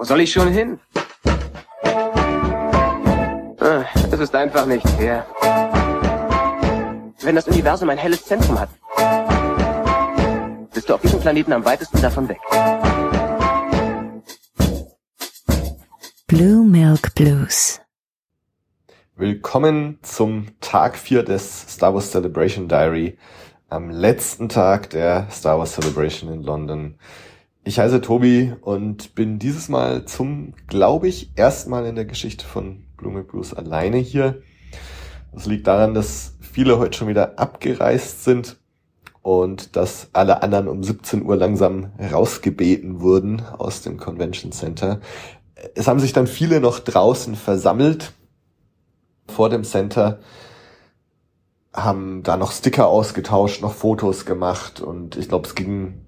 Wo soll ich schon hin? Ah, es ist einfach nicht fair. Wenn das Universum ein helles Zentrum hat, bist du auf diesem Planeten am weitesten davon weg. Blue Milk Blues. Willkommen zum Tag 4 des Star Wars Celebration Diary, am letzten Tag der Star Wars Celebration in London. Ich heiße Tobi und bin dieses Mal zum, glaube ich, erstmal in der Geschichte von Blue Milk Blues alleine hier. Das liegt daran, dass viele heute schon wieder abgereist sind und dass alle anderen um 17 Uhr langsam rausgebeten wurden aus dem Convention Center. Es haben sich dann viele noch draußen versammelt vor dem Center, haben da noch Sticker ausgetauscht, noch Fotos gemacht und ich glaube, es ging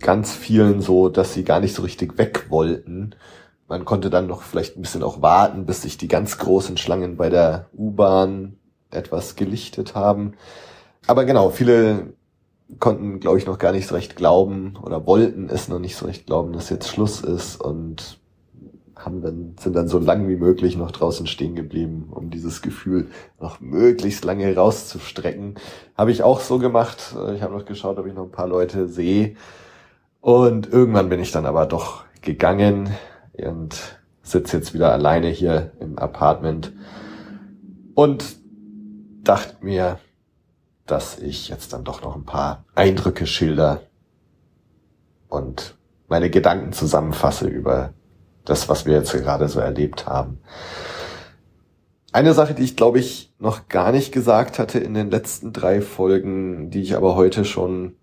ganz vielen so, dass sie gar nicht so richtig weg wollten. Man konnte dann noch vielleicht ein bisschen auch warten, bis sich die ganz großen Schlangen bei der U-Bahn etwas gelichtet haben. Aber genau, viele konnten, glaube ich, noch gar nicht so recht glauben oder wollten es noch nicht so recht glauben, dass jetzt Schluss ist und haben dann, sind dann so lang wie möglich noch draußen stehen geblieben, um dieses Gefühl noch möglichst lange rauszustrecken. Habe ich auch so gemacht. Ich habe noch geschaut, ob ich noch ein paar Leute sehe. Und irgendwann bin ich dann aber doch gegangen und sitze jetzt wieder alleine hier im Apartment und dachte mir, dass ich jetzt dann doch noch ein paar Eindrücke schilder und meine Gedanken zusammenfasse über das, was wir jetzt gerade so erlebt haben. Eine Sache, die ich glaube ich noch gar nicht gesagt hatte in den letzten drei Folgen, die ich aber heute schon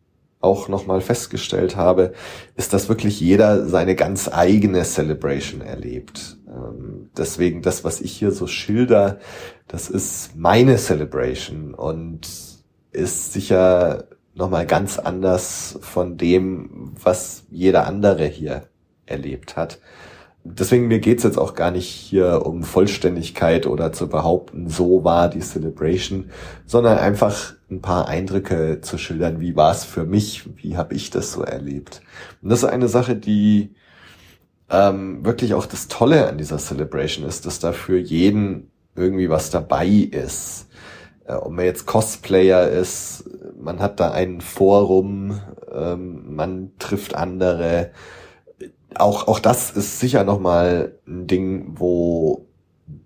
auch nochmal festgestellt habe, ist, dass wirklich jeder seine ganz eigene Celebration erlebt. Ähm, deswegen das, was ich hier so schilder, das ist meine Celebration und ist sicher nochmal ganz anders von dem, was jeder andere hier erlebt hat. Deswegen mir geht's jetzt auch gar nicht hier um Vollständigkeit oder zu behaupten, so war die Celebration, sondern einfach ein paar Eindrücke zu schildern, wie war es für mich, wie habe ich das so erlebt. Und das ist eine Sache, die ähm, wirklich auch das Tolle an dieser Celebration ist, dass da für jeden irgendwie was dabei ist. Äh, ob man jetzt Cosplayer ist, man hat da ein Forum, ähm, man trifft andere. Auch, auch das ist sicher nochmal ein Ding, wo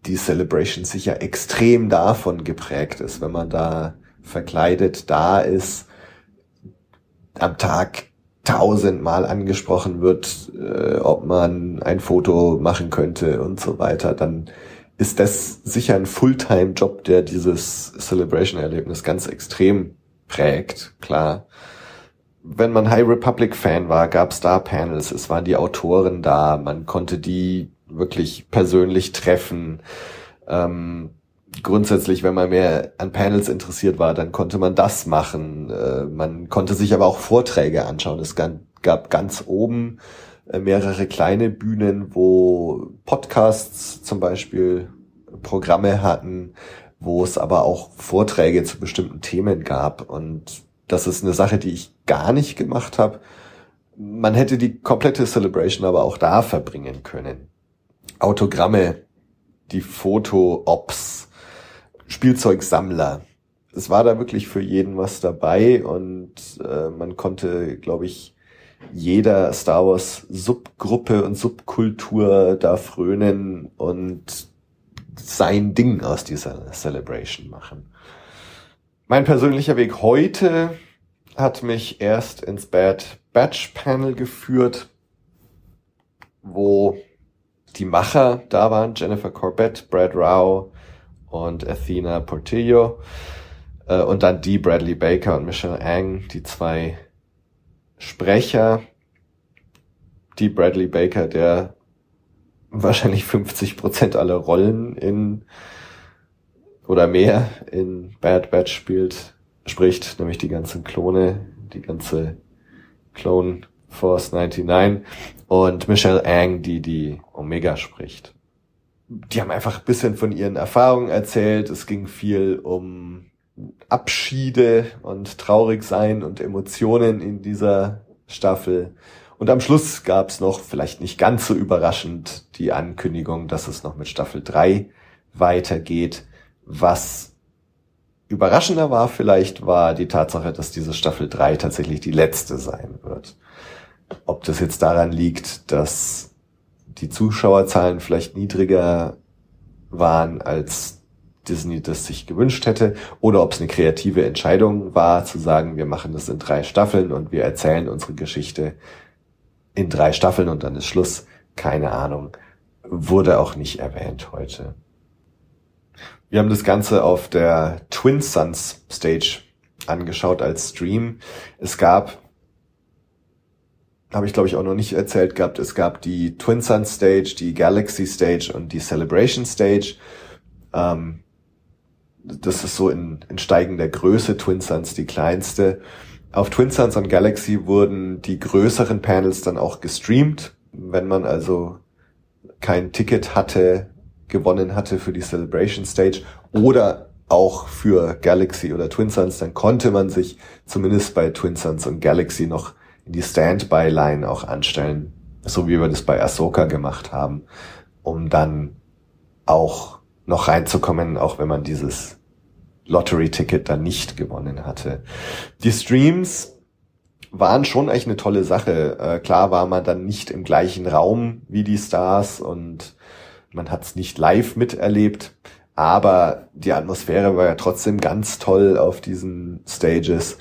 die Celebration sicher extrem davon geprägt ist, wenn man da verkleidet da ist, am Tag tausendmal angesprochen wird, äh, ob man ein Foto machen könnte und so weiter, dann ist das sicher ein Fulltime-Job, der dieses Celebration-Erlebnis ganz extrem prägt, klar. Wenn man High Republic-Fan war, gab es da Panels, es waren die Autoren da, man konnte die wirklich persönlich treffen. Ähm, grundsätzlich, wenn man mehr an Panels interessiert war, dann konnte man das machen. Äh, man konnte sich aber auch Vorträge anschauen. Es gab ganz oben äh, mehrere kleine Bühnen, wo Podcasts zum Beispiel Programme hatten, wo es aber auch Vorträge zu bestimmten Themen gab. Und das ist eine Sache, die ich gar nicht gemacht habe. Man hätte die komplette Celebration aber auch da verbringen können. Autogramme, die Foto-Ops, Spielzeugsammler. Es war da wirklich für jeden was dabei und äh, man konnte, glaube ich, jeder Star Wars Subgruppe und Subkultur da frönen und sein Ding aus dieser Celebration machen. Mein persönlicher Weg heute hat mich erst ins Bad Batch Panel geführt, wo die Macher da waren, Jennifer Corbett, Brad Rao, und Athena Portillo. Äh, und dann die Bradley Baker und Michelle Ang, die zwei Sprecher. Die Bradley Baker, der wahrscheinlich 50 Prozent aller Rollen in oder mehr in Bad Batch spielt, spricht, nämlich die ganzen Klone, die ganze Clone Force 99 und Michelle Ang, die die Omega spricht die haben einfach ein bisschen von ihren Erfahrungen erzählt. Es ging viel um Abschiede und traurig sein und Emotionen in dieser Staffel. Und am Schluss gab es noch, vielleicht nicht ganz so überraschend, die Ankündigung, dass es noch mit Staffel 3 weitergeht. Was überraschender war vielleicht, war die Tatsache, dass diese Staffel 3 tatsächlich die letzte sein wird. Ob das jetzt daran liegt, dass die Zuschauerzahlen vielleicht niedriger waren, als Disney das sich gewünscht hätte, oder ob es eine kreative Entscheidung war, zu sagen, wir machen das in drei Staffeln und wir erzählen unsere Geschichte in drei Staffeln und dann ist Schluss. Keine Ahnung. Wurde auch nicht erwähnt heute. Wir haben das Ganze auf der Twin Suns Stage angeschaut als Stream. Es gab, habe ich glaube ich auch noch nicht erzählt gehabt, es gab die Twin Suns Stage, die Galaxy Stage und die Celebration Stage. Ähm, das ist so in, in steigender Größe, Twin Suns die kleinste. Auf Twin Suns und Galaxy wurden die größeren Panels dann auch gestreamt. Wenn man also kein Ticket hatte, gewonnen hatte für die Celebration Stage oder auch für Galaxy oder Twin Suns, dann konnte man sich zumindest bei Twin Suns und Galaxy noch in die Standby-Line auch anstellen, so wie wir das bei Ahsoka gemacht haben, um dann auch noch reinzukommen, auch wenn man dieses Lottery-Ticket dann nicht gewonnen hatte. Die Streams waren schon eigentlich eine tolle Sache. Äh, klar war man dann nicht im gleichen Raum wie die Stars und man hat es nicht live miterlebt, aber die Atmosphäre war ja trotzdem ganz toll auf diesen Stages.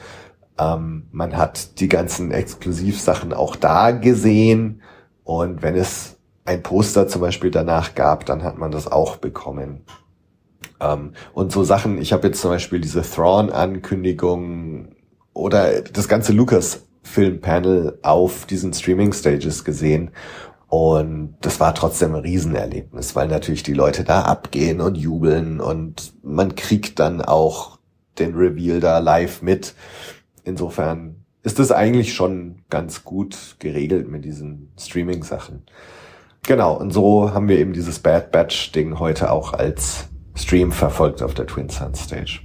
Ähm, man hat die ganzen Exklusivsachen auch da gesehen und wenn es ein Poster zum Beispiel danach gab, dann hat man das auch bekommen. Ähm, und so Sachen, ich habe jetzt zum Beispiel diese Thrawn-Ankündigung oder das ganze Lucas-Film-Panel auf diesen Streaming-Stages gesehen und das war trotzdem ein Riesenerlebnis, weil natürlich die Leute da abgehen und jubeln und man kriegt dann auch den Reveal da live mit. Insofern ist das eigentlich schon ganz gut geregelt mit diesen Streaming-Sachen. Genau, und so haben wir eben dieses Bad Batch-Ding heute auch als Stream verfolgt auf der Twin Sun Stage.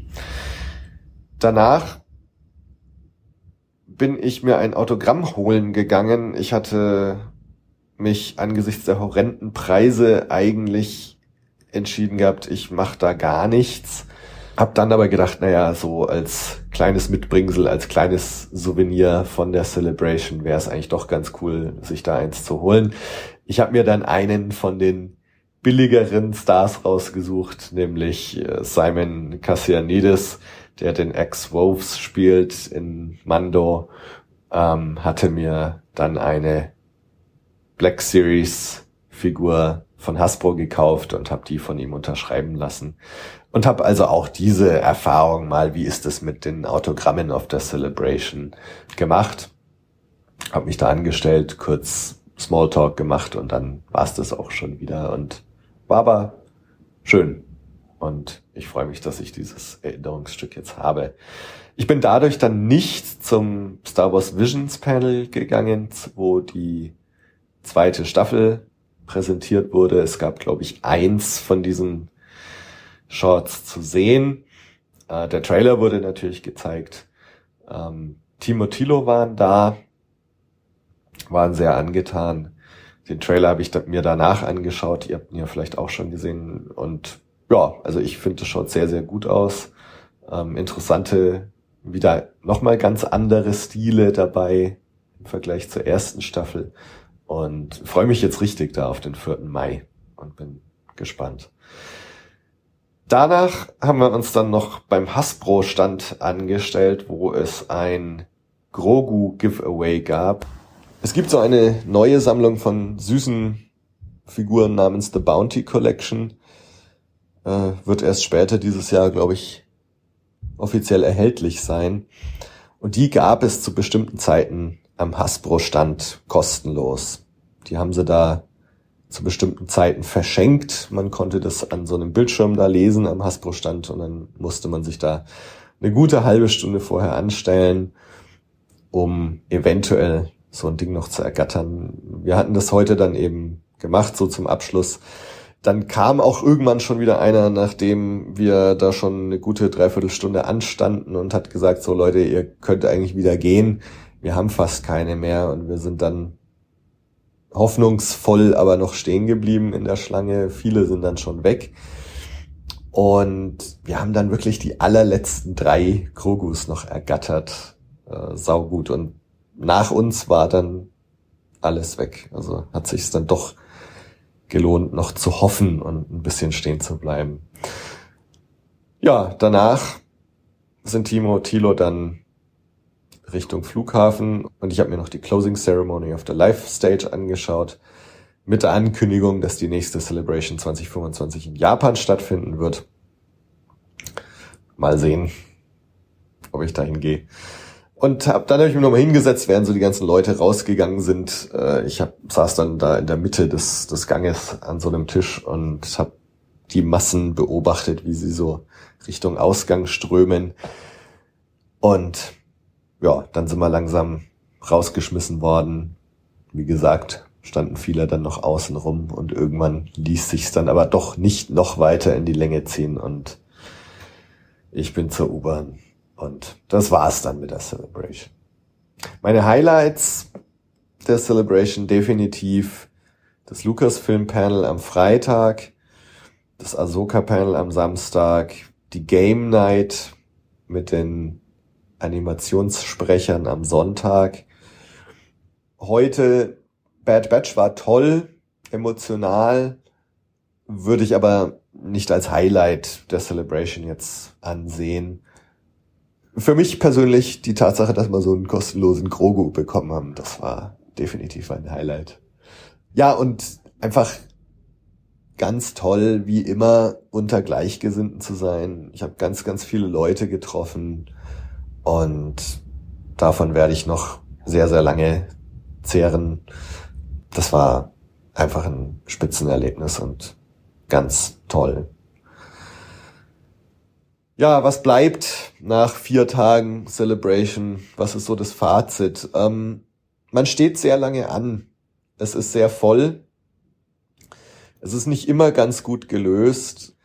Danach bin ich mir ein Autogramm holen gegangen. Ich hatte mich angesichts der horrenden Preise eigentlich entschieden gehabt, ich mache da gar nichts. Hab dann aber gedacht, naja, so als kleines Mitbringsel, als kleines Souvenir von der Celebration wäre es eigentlich doch ganz cool, sich da eins zu holen. Ich habe mir dann einen von den billigeren Stars rausgesucht, nämlich äh, Simon Cassianides, der den Ex-Wolves spielt in Mando, ähm, hatte mir dann eine Black Series Figur von Hasbro gekauft und habe die von ihm unterschreiben lassen. Und habe also auch diese Erfahrung mal, wie ist es mit den Autogrammen auf der Celebration gemacht. Habe mich da angestellt, kurz Smalltalk gemacht und dann war es das auch schon wieder und war aber schön. Und ich freue mich, dass ich dieses Erinnerungsstück jetzt habe. Ich bin dadurch dann nicht zum Star Wars Visions Panel gegangen, wo die zweite Staffel präsentiert wurde. Es gab, glaube ich, eins von diesen Shorts zu sehen. Äh, der Trailer wurde natürlich gezeigt. Ähm, Timo Tilo waren da, waren sehr angetan. Den Trailer habe ich mir danach angeschaut. Ihr habt ihn ja vielleicht auch schon gesehen. Und ja, also ich finde, es schaut sehr, sehr gut aus. Ähm, interessante, wieder nochmal ganz andere Stile dabei im Vergleich zur ersten Staffel. Und freue mich jetzt richtig da auf den 4. Mai und bin gespannt. Danach haben wir uns dann noch beim Hasbro-Stand angestellt, wo es ein Grogu-Giveaway gab. Es gibt so eine neue Sammlung von süßen Figuren namens The Bounty Collection. Äh, wird erst später dieses Jahr, glaube ich, offiziell erhältlich sein. Und die gab es zu bestimmten Zeiten am Hasbro-Stand kostenlos. Die haben sie da zu bestimmten Zeiten verschenkt. Man konnte das an so einem Bildschirm da lesen am Hasbro-Stand und dann musste man sich da eine gute halbe Stunde vorher anstellen, um eventuell so ein Ding noch zu ergattern. Wir hatten das heute dann eben gemacht, so zum Abschluss. Dann kam auch irgendwann schon wieder einer, nachdem wir da schon eine gute Dreiviertelstunde anstanden und hat gesagt, so Leute, ihr könnt eigentlich wieder gehen wir haben fast keine mehr und wir sind dann hoffnungsvoll aber noch stehen geblieben in der Schlange. Viele sind dann schon weg. Und wir haben dann wirklich die allerletzten drei Krogus noch ergattert. Äh, saugut. Und nach uns war dann alles weg. Also hat sich dann doch gelohnt, noch zu hoffen und ein bisschen stehen zu bleiben. Ja, danach sind Timo Thilo dann Richtung Flughafen und ich habe mir noch die Closing Ceremony of the Life Stage angeschaut mit der Ankündigung, dass die nächste Celebration 2025 in Japan stattfinden wird. Mal sehen, ob ich dahin gehe. Und hab, dann habe ich mich nochmal hingesetzt, während so die ganzen Leute rausgegangen sind. Äh, ich hab, saß dann da in der Mitte des, des Ganges an so einem Tisch und habe die Massen beobachtet, wie sie so Richtung Ausgang strömen. Und ja, dann sind wir langsam rausgeschmissen worden. Wie gesagt, standen viele dann noch außen rum und irgendwann ließ sich's dann aber doch nicht noch weiter in die Länge ziehen und ich bin zur U-Bahn und das war's dann mit der Celebration. Meine Highlights der Celebration definitiv das Lucasfilm Panel am Freitag, das Ahsoka Panel am Samstag, die Game Night mit den Animationssprechern am Sonntag. Heute Bad Batch war toll, emotional, würde ich aber nicht als Highlight der Celebration jetzt ansehen. Für mich persönlich die Tatsache, dass wir so einen kostenlosen Grogu bekommen haben, das war definitiv ein Highlight. Ja, und einfach ganz toll, wie immer unter Gleichgesinnten zu sein. Ich habe ganz, ganz viele Leute getroffen und davon werde ich noch sehr, sehr lange zehren. Das war einfach ein Spitzenerlebnis und ganz toll. Ja, was bleibt nach vier Tagen Celebration? Was ist so das Fazit? Ähm, man steht sehr lange an. Es ist sehr voll. Es ist nicht immer ganz gut gelöst.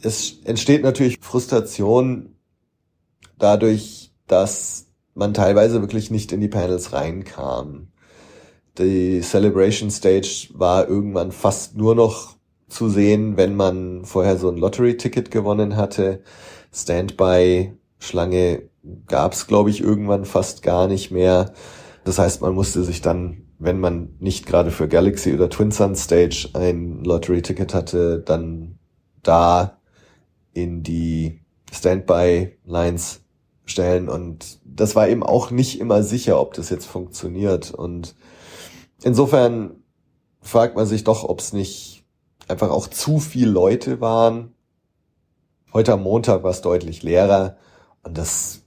Es entsteht natürlich Frustration dadurch, dass man teilweise wirklich nicht in die Panels reinkam. Die Celebration Stage war irgendwann fast nur noch zu sehen, wenn man vorher so ein Lottery-Ticket gewonnen hatte. Standby-Schlange gab's, glaube ich, irgendwann fast gar nicht mehr. Das heißt, man musste sich dann wenn man nicht gerade für Galaxy oder Twin Sun Stage ein Lottery-Ticket hatte, dann da in die Standby-Lines stellen. Und das war eben auch nicht immer sicher, ob das jetzt funktioniert. Und insofern fragt man sich doch, ob es nicht einfach auch zu viel Leute waren. Heute am Montag war es deutlich leerer und das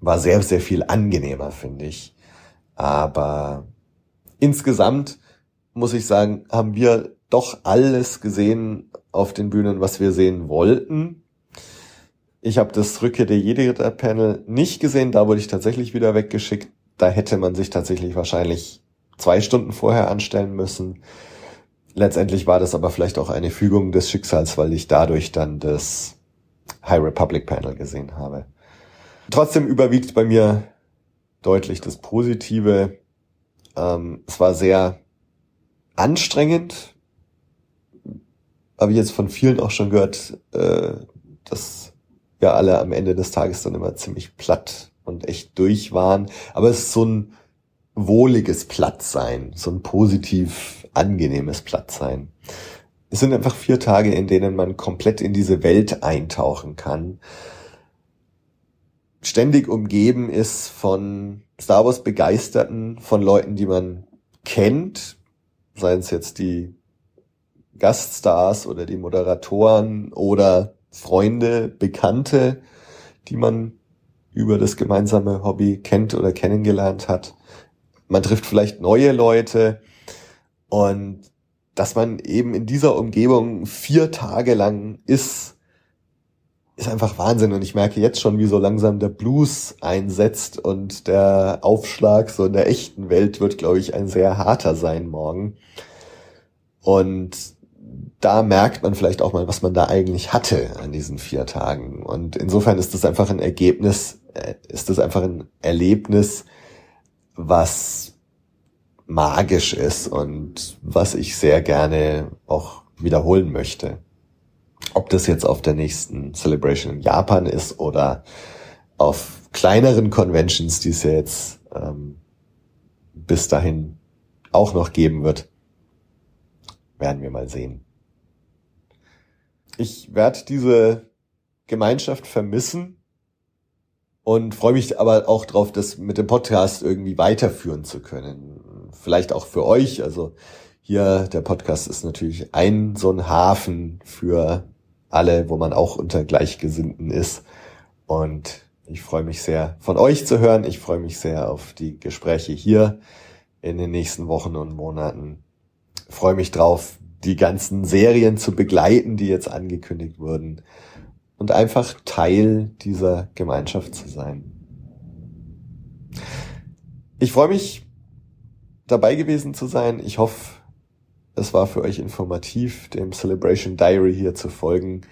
war sehr, sehr viel angenehmer, finde ich. Aber insgesamt muss ich sagen, haben wir doch alles gesehen auf den Bühnen, was wir sehen wollten. Ich habe das Rückkehr der Jedi-Panel nicht gesehen, da wurde ich tatsächlich wieder weggeschickt. Da hätte man sich tatsächlich wahrscheinlich zwei Stunden vorher anstellen müssen. Letztendlich war das aber vielleicht auch eine Fügung des Schicksals, weil ich dadurch dann das High Republic Panel gesehen habe. Trotzdem überwiegt bei mir deutlich das Positive. Ähm, es war sehr anstrengend. Habe ich jetzt von vielen auch schon gehört, äh, dass wir alle am Ende des Tages dann immer ziemlich platt und echt durch waren. Aber es ist so ein wohliges Plattsein, so ein positiv angenehmes Plattsein. Es sind einfach vier Tage, in denen man komplett in diese Welt eintauchen kann. Ständig umgeben ist von Star Wars Begeisterten, von Leuten, die man kennt, seien es jetzt die Gaststars oder die Moderatoren oder Freunde, Bekannte, die man über das gemeinsame Hobby kennt oder kennengelernt hat. Man trifft vielleicht neue Leute und dass man eben in dieser Umgebung vier Tage lang ist, ist einfach Wahnsinn und ich merke jetzt schon, wie so langsam der Blues einsetzt und der Aufschlag so in der echten Welt wird, glaube ich, ein sehr harter sein morgen. Und da merkt man vielleicht auch mal, was man da eigentlich hatte an diesen vier Tagen. Und insofern ist das einfach ein Ergebnis, äh, ist das einfach ein Erlebnis, was magisch ist und was ich sehr gerne auch wiederholen möchte. Ob das jetzt auf der nächsten Celebration in Japan ist oder auf kleineren Conventions, die es ja jetzt ähm, bis dahin auch noch geben wird, werden wir mal sehen. Ich werde diese Gemeinschaft vermissen und freue mich aber auch drauf, das mit dem Podcast irgendwie weiterführen zu können. Vielleicht auch für euch. Also hier der Podcast ist natürlich ein so ein Hafen für alle, wo man auch unter Gleichgesinnten ist. Und ich freue mich sehr, von euch zu hören. Ich freue mich sehr auf die Gespräche hier in den nächsten Wochen und Monaten. Ich freue mich drauf, die ganzen Serien zu begleiten, die jetzt angekündigt wurden und einfach Teil dieser Gemeinschaft zu sein. Ich freue mich, dabei gewesen zu sein. Ich hoffe, es war für euch informativ, dem Celebration Diary hier zu folgen.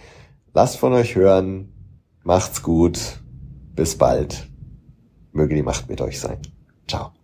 Lasst von euch hören. Macht's gut. Bis bald. Möge die Macht mit euch sein. Ciao.